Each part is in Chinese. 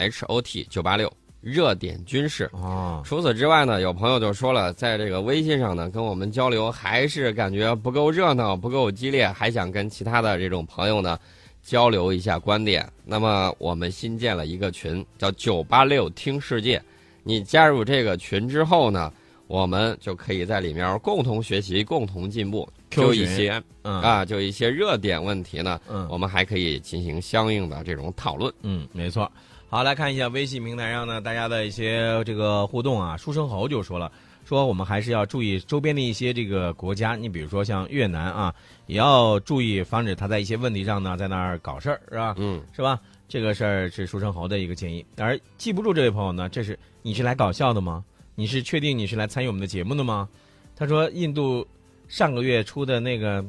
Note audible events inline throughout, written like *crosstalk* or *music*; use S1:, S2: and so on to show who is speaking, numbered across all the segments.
S1: H O T 九八六热点军事。
S2: 哦，
S1: 除此之外呢，有朋友就说了，在这个微信上呢，跟我们交流还是感觉不够热闹，不够激烈，还想跟其他的这种朋友呢交流一下观点。那么我们新建了一个群，叫九八六听世界。你加入这个群之后呢，我们就可以在里面共同学习、共同进步。
S2: Q
S1: 就一些
S2: 嗯
S1: 啊，就一些热点问题呢，
S2: 嗯
S1: 我们还可以进行相应的这种讨论。
S2: 嗯，没错。好，来看一下微信平台上呢，大家的一些这个互动啊。书生侯就说了，说我们还是要注意周边的一些这个国家，你比如说像越南啊，也要注意防止他在一些问题上呢，在那儿搞事儿，是吧？
S1: 嗯，
S2: 是吧？这个事儿是书生侯的一个建议。而记不住这位朋友呢，这是你是来搞笑的吗？你是确定你是来参与我们的节目的吗？他说印度上个月出的那个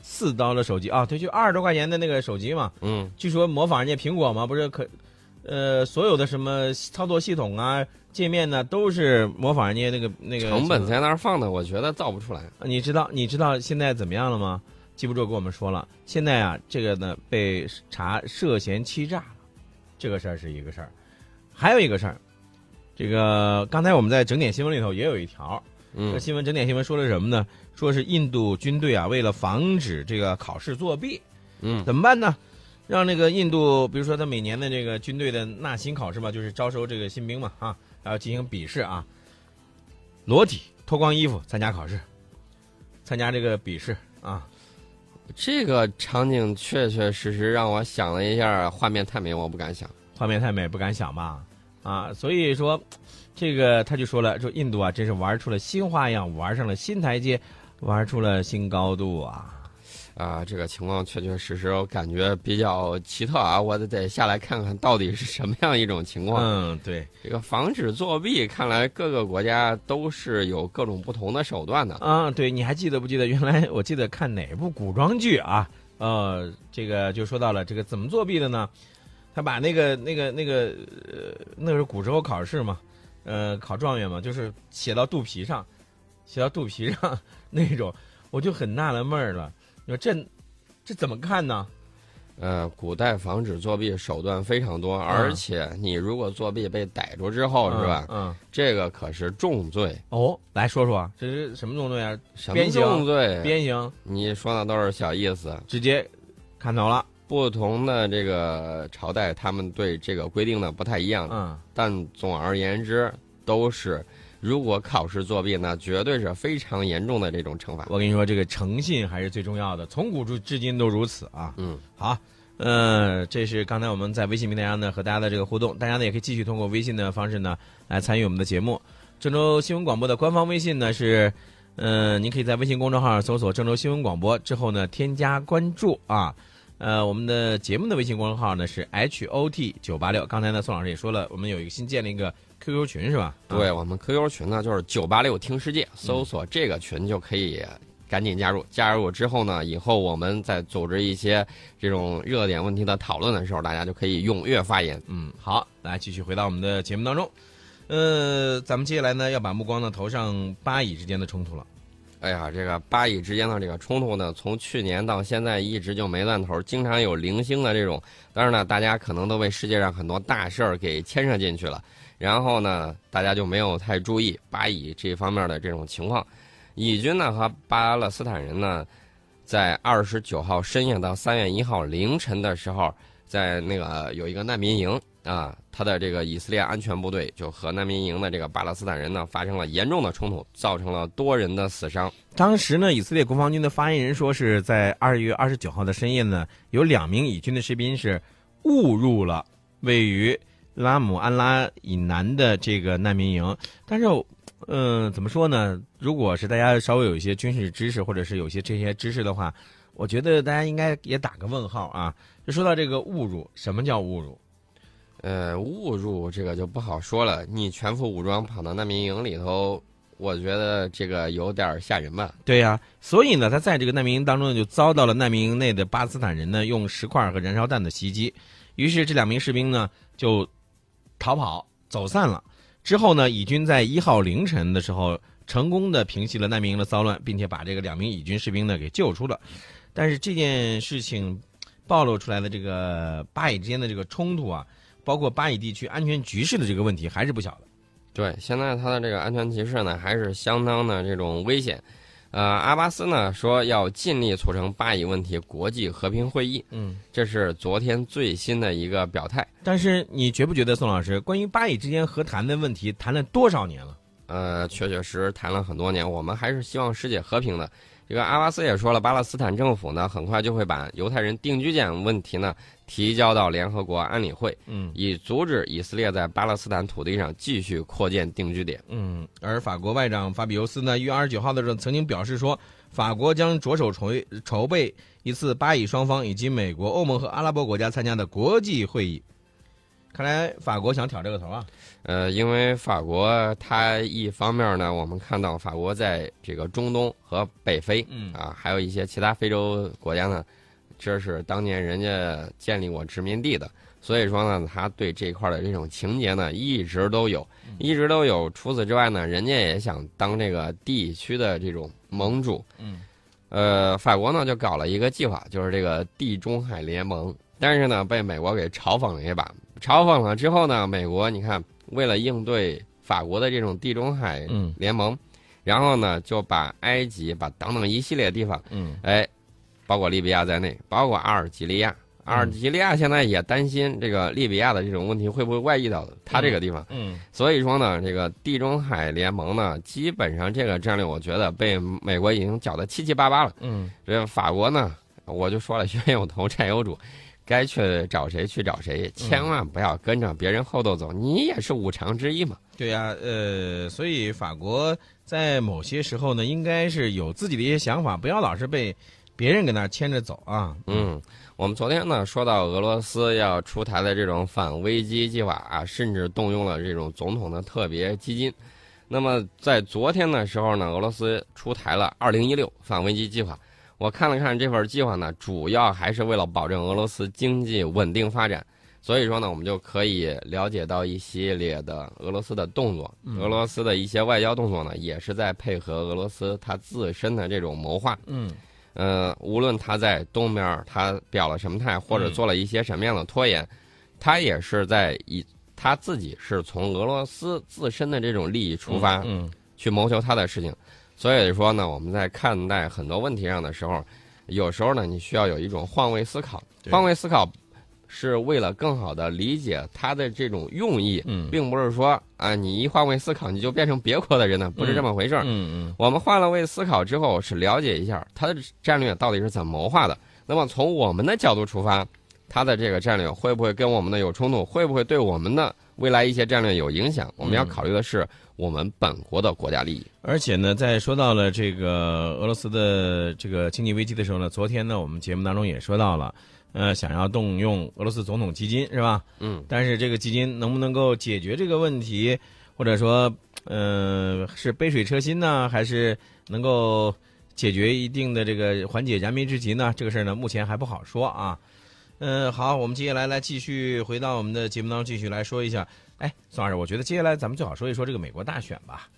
S2: 四刀的手机啊，对，就二十多块钱的那个手机嘛，
S1: 嗯，
S2: 据说模仿人家苹果嘛，不是可，呃，所有的什么操作系统啊、界面呢，都是模仿人家那个那个
S1: 成本在那儿放的，我觉得造不出来。
S2: 你知道你知道现在怎么样了吗？记不住跟我们说了，现在啊，这个呢被查涉嫌欺诈了，这个事儿是一个事儿，还有一个事儿，这个刚才我们在整点新闻里头也有一条，这
S1: 嗯
S2: 这新闻整点新闻说的什么呢？说是印度军队啊，为了防止这个考试作弊，
S1: 嗯
S2: 怎么办呢？让那个印度，比如说他每年的这个军队的纳新考试嘛，就是招收这个新兵嘛，啊，然后进行笔试啊，裸体脱光衣服参加考试，参加这个笔试啊，
S1: 这个场景确确实实让我想了一下，画面太美，我不敢想。
S2: 画面太美不敢想吧，啊，所以说，这个他就说了，说印度啊，真是玩出了新花样，玩上了新台阶，玩出了新高度啊。
S1: 啊，这个情况确确实实，我感觉比较奇特啊！我得得下来看看到底是什么样一种情况。
S2: 嗯，对，
S1: 这个防止作弊，看来各个国家都是有各种不同的手段的。
S2: 啊，对，你还记得不记得？原来我记得看哪部古装剧啊？呃，这个就说到了这个怎么作弊的呢？他把那个那个那个呃，那是古时候考试嘛，呃，考状元嘛，就是写到肚皮上，写到肚皮上 *laughs* 那种，我就很纳了闷儿了。你说这这怎么看呢？
S1: 呃，古代防止作弊手段非常多，而且你如果作弊被逮住之后，是吧？
S2: 嗯。
S1: 这个可是重罪。
S2: 哦，来说说这是什么重罪啊？
S1: 什么
S2: 鞭刑
S1: 重罪？
S2: 鞭刑，
S1: 你说的都是小意思。
S2: 直接砍头了。
S1: 不同的这个朝代，他们对这个规定呢不太一样，
S2: 嗯，
S1: 但总而言之，都是如果考试作弊呢，绝对是非常严重的这种惩罚。
S2: 我跟你说，这个诚信还是最重要的，从古至至今都如此啊。
S1: 嗯，
S2: 好，呃，这是刚才我们在微信平台上呢和大家的这个互动，大家呢也可以继续通过微信的方式呢来参与我们的节目。郑州新闻广播的官方微信呢是，呃，您可以在微信公众号搜索“郑州新闻广播”之后呢添加关注啊。呃，我们的节目的微信公众号呢是 H O T 九八六。刚才呢，宋老师也说了，我们有一个新建了一个 QQ 群是吧？啊
S1: 对我们 QQ 群呢，就是九八六听世界，搜索这个群就可以赶紧加入。加入之后呢，以后我们在组织一些这种热点问题的讨论的时候，大家就可以踊跃发言。
S2: 嗯，好，来继续回到我们的节目当中。呃，咱们接下来呢要把目光呢投上巴以之间的冲突了。
S1: 哎呀，这个巴以之间的这个冲突呢，从去年到现在一直就没断头，经常有零星的这种。当然呢，大家可能都被世界上很多大事儿给牵涉进去了，然后呢，大家就没有太注意巴以这方面的这种情况。以军呢和巴勒斯坦人呢，在二十九号深夜到三月一号凌晨的时候，在那个有一个难民营啊，他的这个以色列安全部队就和难民营的这个巴勒斯坦人呢发生了严重的冲突，造成了多人的死伤。
S2: 当时呢，以色列国防军的发言人说是在二月二十九号的深夜呢，有两名以军的士兵是误入了位于拉姆安拉以南的这个难民营，但是。嗯，怎么说呢？如果是大家稍微有一些军事知识，或者是有些这些知识的话，我觉得大家应该也打个问号啊。就说到这个误入，什么叫误入？
S1: 呃，误入这个就不好说了。你全副武装跑到难民营里头，我觉得这个有点吓人吧。
S2: 对呀、所以呢，他在这个难民营当中呢，就遭到了难民营内的巴斯坦人呢用石块和燃烧弹的袭击，于是这两名士兵呢就逃跑走散了。之后呢，以军在一号凌晨的时候，成功的平息了难民营的骚乱，并且把这个两名以军士兵呢给救出了。但是这件事情暴露出来的这个巴以之间的这个冲突啊，包括巴以地区安全局势的这个问题还是不小的。
S1: 对，现在它的这个安全局势呢，还是相当的这种危险。呃，阿巴斯呢说要尽力促成巴以问题国际和平会议，
S2: 嗯，
S1: 这是昨天最新的一个表态。
S2: 但是你觉不觉得宋老师，关于巴以之间和谈的问题谈了多少年了？
S1: 呃，确确实实谈了很多年，我们还是希望世界和平的。这个阿巴斯也说了，巴勒斯坦政府呢，很快就会把犹太人定居点问题呢提交到联合国安理会，
S2: 嗯
S1: 以阻止以色列在巴勒斯坦土地上继续扩建定居点。
S2: 嗯，而法国外长法比尤斯呢，一月二十九号的时候曾经表示说，法国将着手筹筹备一次巴以双方以及美国、欧盟和阿拉伯国家参加的国际会议。看来法国想挑这个头啊。
S1: 呃，因为法国它一方面呢，我们看到法国在这个中东和北非，
S2: 嗯
S1: 啊，还有一些其他非洲国家呢，这是当年人家建立过殖民地的，所以说呢，他对这块的这种情节呢，一直都有，一直都有。除此之外呢，人家也想当这个地区的这种盟主，
S2: 嗯，
S1: 呃，法国呢就搞了一个计划，就是这个地中海联盟，但是呢，被美国给嘲讽了一把。嘲讽了。之后呢，美国你看，为了应对法国的这种地中海
S2: 嗯。
S1: 联盟，然后呢就把埃及、把等等一系列地方，
S2: 嗯。
S1: 哎，包括利比亚在内，包括阿尔及利亚，阿尔及利亚现在也担心这个利比亚的这种问题会不会外溢到他这个地方，
S2: 嗯。
S1: 所以说呢，这个地中海联盟呢，基本上这个战略，我觉得被美国已经搅得七七八八了。
S2: 嗯。
S1: 这个法国呢，我就说了，*laughs* 冤有头债有主，该去找谁去找谁，千万不要跟着别人后头走，你也是五常之一嘛。
S2: 对呀、呃，所以法国在某些时候呢，应该是有自己的一些想法，不要老是被别人给那牵着走啊。
S1: 嗯，我们昨天呢说到俄罗斯要出台的这种反危机计划啊，甚至动用了这种总统的特别基金。那么在昨天的时候呢，俄罗斯出台了二零一六反危机计划。我看了看这份计划呢，主要还是为了保证俄罗斯经济稳定发展。所以说呢，我们就可以了解到一系列的俄罗斯的动作，俄罗斯的一些外交动作呢，也是在配合俄罗斯它自身的这种谋划。
S2: 嗯
S1: 呃，无论他在东边儿他表了什么态，或者
S2: 嗯
S1: 做了一些什么样的拖延，他也是在以他自己是从俄罗斯自身的这种利益出发，
S2: 嗯
S1: 去谋求他的事情。所以说呢，我们在看待很多问题上的时候，有时候呢，你需要有一种换位思考。换位思考是为了更好的理解他的这种用意，
S2: 嗯
S1: 并不是说啊，你一换位思考你就变成别国的人呢，不是这么回事儿。
S2: 嗯嗯
S1: 我们换了位思考之后，是了解一下他的战略到底是怎么谋划的。那么从我们的角度出发，他的这个战略会不会跟我们的有冲突？会不会对我们的未来一些战略有影响？我们要考虑的是我们本国的国家利益。
S2: 而且呢，在说到了这个俄罗斯的这个经济危机的时候呢，昨天呢，我们节目当中也说到了，呃，想要动用俄罗斯总统基金是吧？
S1: 嗯，
S2: 但是这个基金能不能够解决这个问题，或者说，呃，是杯水车薪呢，还是能够解决一定的这个缓解燃眉之急呢？这个事儿呢，目前还不好说啊。嗯，好，我们接下来来继续回到我们的节目当中，继续来说一下。哎，宋老师，我觉得接下来咱们最好说一说这个美国大选吧。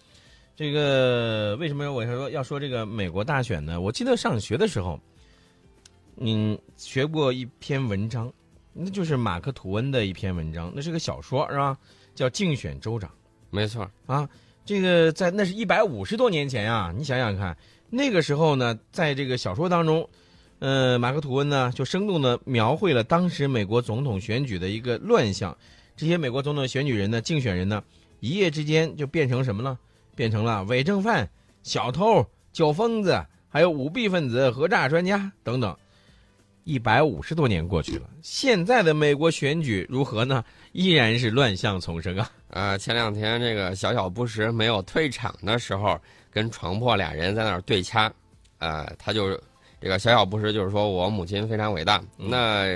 S2: 这个为什么我说要说这个美国大选呢？我记得上学的时候，嗯，学过一篇文章，那就是马克吐温的一篇文章，那是个小说是吧？叫《竞选州长》
S1: 没错。
S2: 啊。这个在那是一百五十多年前啊，你想想看，那个时候呢，在这个小说当中，呃，马克吐温呢就生动的描绘了当时美国总统选举的一个乱象。这些美国总统选举人呢，竞选人呢，一夜之间就变成什么了？变成了伪证犯、小偷、酒疯子，还有舞弊分子、讹诈专家等等。一百五十多年过去了，现在的美国选举如何呢？依然是乱象丛生啊！
S1: 呃，前两天这个小小布什没有退场的时候，跟床破俩人在那儿对掐，呃，他就这个小小布什就是说我母亲非常伟大，那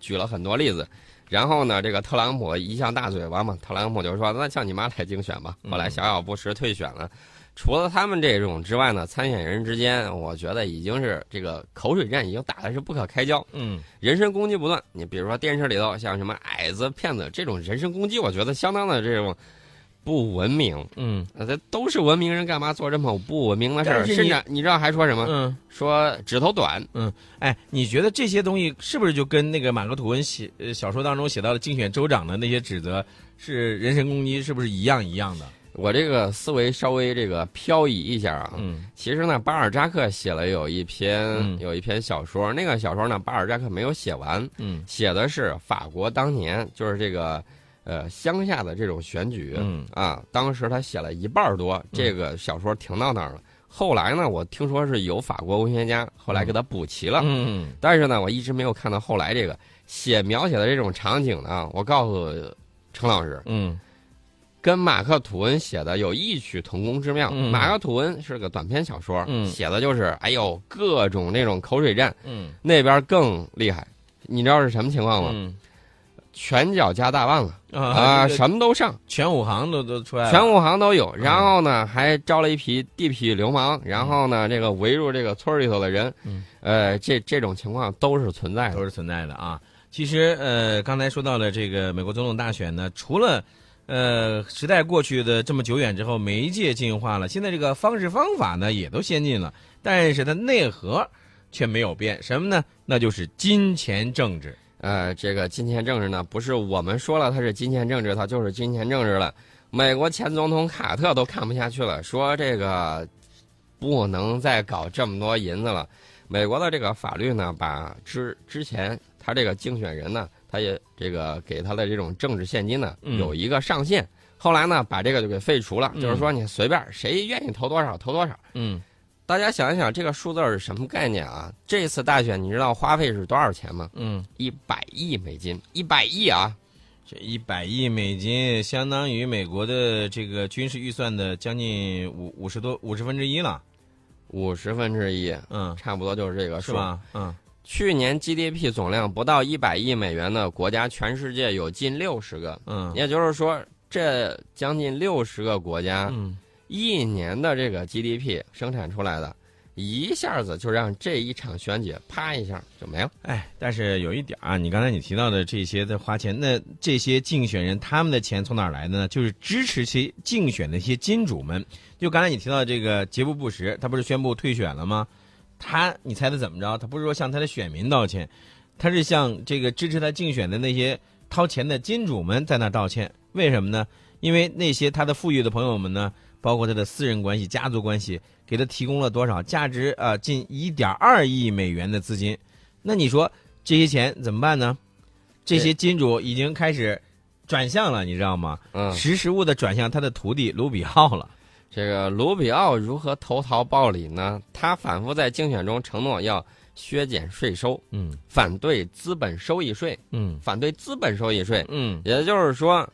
S1: 举了很多例子。然后呢，这个特朗普一向大嘴巴嘛，特朗普就说那叫你妈来竞选吧。后来小小布什退选了。除了他们这种之外呢，参选人之间，我觉得已经是这个口水战已经打的是不可开交。
S2: 嗯，
S1: 人身攻击不断。你比如说电视里头像什么矮子、骗子这种人身攻击，我觉得相当的这种不文明。
S2: 嗯
S1: 呃，这都是文明人，干嘛做这么不文明的事儿？甚至你知道还说什么？
S2: 嗯，
S1: 说指头短。
S2: 嗯哎，你觉得这些东西是不是就跟那个马克吐温写呃小说当中写到的竞选州长的那些指责是人身攻击，是不是一样一样的？
S1: 我这个思维稍微这个漂移一下啊。
S2: 嗯
S1: 其实呢，巴尔扎克写了有一篇、
S2: 嗯
S1: 有一篇小说，那个小说呢，巴尔扎克没有写完，
S2: 嗯
S1: 写的是法国当年就是这个呃乡下的这种选举、
S2: 嗯
S1: 啊，当时他写了一半多，这个小说停到那儿了。后来呢，我听说是有法国文学家后来给他补齐了，
S2: 嗯
S1: 但是呢，我一直没有看到后来这个写描写的这种场景呢。我告诉程老师，
S2: 嗯
S1: 跟马克吐温写的有异曲同工之妙。
S2: 嗯
S1: 马克吐温是个短篇小说，
S2: 嗯
S1: 写的就是哎呦各种那种口水战，
S2: 嗯
S1: 那边更厉害。你知道是什么情况吗？
S2: 嗯
S1: 拳脚加大腕了啊，什么都上，
S2: 全武行都都出来了，
S1: 全武行都有。然后呢，还招了一批地痞流氓，然后呢，这个围入这个村里头的人，
S2: 嗯
S1: 呃，这这种情况都是存在的。
S2: 都是存在的啊。其实呃，刚才说到了这个美国总统大选呢，除了呃时代过去的这么久远之后，媒介进化了，现在这个方式方法呢也都先进了，但是它内核却没有变，什么呢？那就是金钱政治。
S1: 呃，这个金钱政治呢，不是我们说了它是金钱政治，它就是金钱政治了。美国前总统卡特都看不下去了，说这个不能再搞这么多银子了。美国的这个法律呢，把之之前他这个竞选人呢，他也这个给他的这种政治现金呢
S2: 嗯
S1: 有一个上限。后来呢，把这个就给废除了，
S2: 嗯
S1: 就是说你随便谁愿意投多少投多少。
S2: 嗯
S1: 大家想一想，这个数字是什么概念啊？这次大选你知道花费是多少钱吗？
S2: 嗯，
S1: 一百亿美金，一百亿啊！
S2: 这一百亿美金相当于美国的这个军事预算的将近五五十多五十分之一了，
S1: 五十分之一，
S2: 嗯，
S1: 差不多就是这个数。
S2: 是吧？嗯
S1: 去年 GDP 总量不到一百亿美元的国家，全世界有近六十个，
S2: 嗯
S1: 也就是说，这将近六十个国家
S2: 嗯
S1: 一年的这个 GDP 生产出来的，一下子就让这一场选举啪一下就没了。
S2: 哎，但是有一点啊，你刚才你提到的这些的花钱，那这些竞选人他们的钱从哪儿来的呢？就是支持其竞选的一些金主们。就刚才你提到这个杰布布什，他不是宣布退选了吗？他，你猜他怎么着？他不是说向他的选民道歉，他是向这个支持他竞选的那些掏钱的金主们在那道歉。为什么呢？因为那些他的富裕的朋友们呢，包括他的私人关系、家族关系，给他提供了多少价值啊、呃近一点二亿美元的资金。那你说这些钱怎么办呢？这些金主已经开始转向了，你知道吗？
S1: 嗯，
S2: 识时务的转向他的徒弟卢比奥了。
S1: 这个卢比奥如何投桃报李呢？他反复在竞选中承诺要削减税收，
S2: 嗯
S1: 反对资本收益税，
S2: 嗯
S1: 反对资本收益税。
S2: 嗯
S1: 也就是说，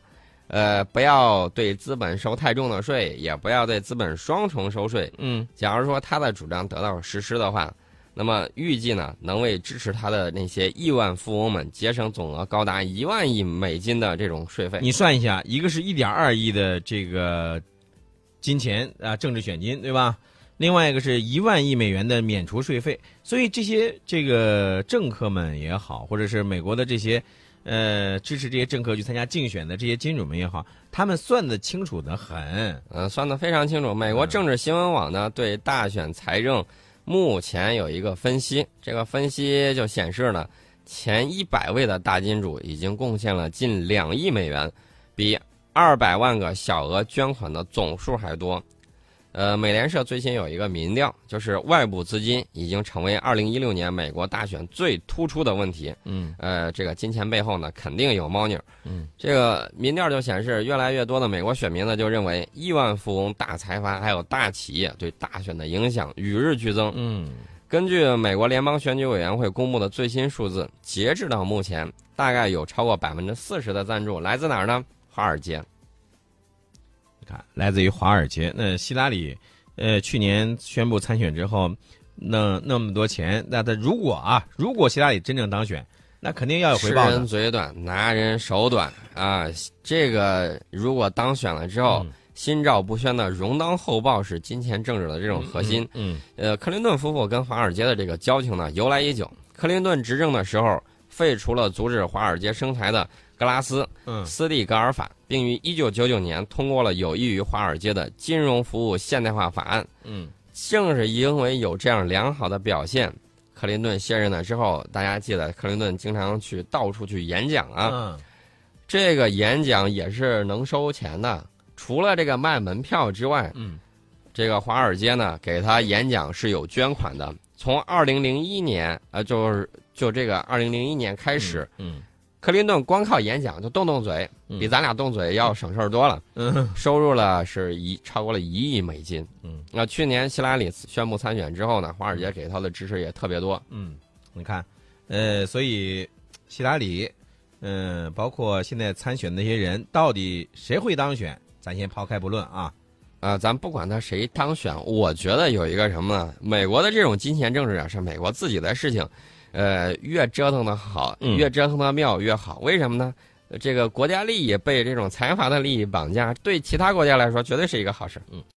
S1: 呃，不要对资本收太重的税，也不要对资本双重收税。
S2: 嗯
S1: 假如说他的主张得到实施的话，那么预计呢，能为支持他的那些亿万富翁们节省总额高达一万亿美金的这种税费。
S2: 你算一下，一个是一点二亿的这个金钱啊，政治选金，对吧？另外一个是一万亿美元的免除税费，所以这些这个政客们也好，或者是美国的这些呃支持这些政客去参加竞选的这些金主们也好，他们算得清楚的很。
S1: 嗯，算得非常清楚。美国政治新闻网呢对大选财政目前有一个分析，这个分析就显示呢，前一百位的大金主已经贡献了近两亿美元，比二百万个小额捐款的总数还多。呃，美联社最新有一个民调，就是外部资金已经成为二零一六年美国大选最突出的问题。
S2: 嗯
S1: 呃，这个金钱背后呢，肯定有猫腻。
S2: 嗯，
S1: 这个民调就显示，越来越多的美国选民呢，就认为亿万富翁、大财阀还有大企业对大选的影响与日俱增。
S2: 嗯
S1: 根据美国联邦选举委员会公布的最新数字，截至到目前，大概有超过百分之四十的赞助来自哪儿呢？华尔街。
S2: 你看，来自于华尔街。那希拉里，呃，去年宣布参选之后，那那么多钱，那他如果啊，如果希拉里真正当选，那肯定要有回报的
S1: 人。嘴短，拿人手短啊！这个如果当选了之后，
S2: 嗯
S1: 心照不宣的荣当厚报是金钱政治的这种核心。
S2: 嗯
S1: 呃，克林顿夫妇跟华尔街的这个交情呢由来已久。克林顿执政的时候，废除了阻止华尔街生财的格拉斯、
S2: 嗯
S1: 斯蒂格尔法，并于1999年通过了有益于华尔街的金融服务现代化法案。
S2: 嗯
S1: 正是因为有这样良好的表现，克林顿卸任了之后，大家记得克林顿经常去到处去演讲啊，
S2: 嗯
S1: 这个演讲也是能收钱的。除了这个卖门票之外，
S2: 嗯
S1: 这个华尔街呢给他演讲是有捐款的。从2001年，呃，就是就这个2001年开始，
S2: 嗯
S1: 克林顿光靠演讲就动动嘴，
S2: 嗯
S1: 比咱俩动嘴要省事儿多了。
S2: 嗯
S1: 收入了是一超过了一亿美金。
S2: 嗯
S1: 那去年希拉里宣布参选之后呢，华尔街给他的支持也特别多。
S2: 嗯，你看，呃，所以希拉里，嗯、包括现在参选的那些人，到底谁会当选，咱先抛开不论啊。
S1: 啊、咱不管他谁当选，我觉得有一个什么呢？美国的这种金钱政治啊，是美国自己的事情，呃，越折腾的好，
S2: 嗯
S1: 越折腾的妙越好。为什么呢？呃这个国家利益被这种财阀的利益绑架，对其他国家来说绝对是一个好事。
S2: 嗯。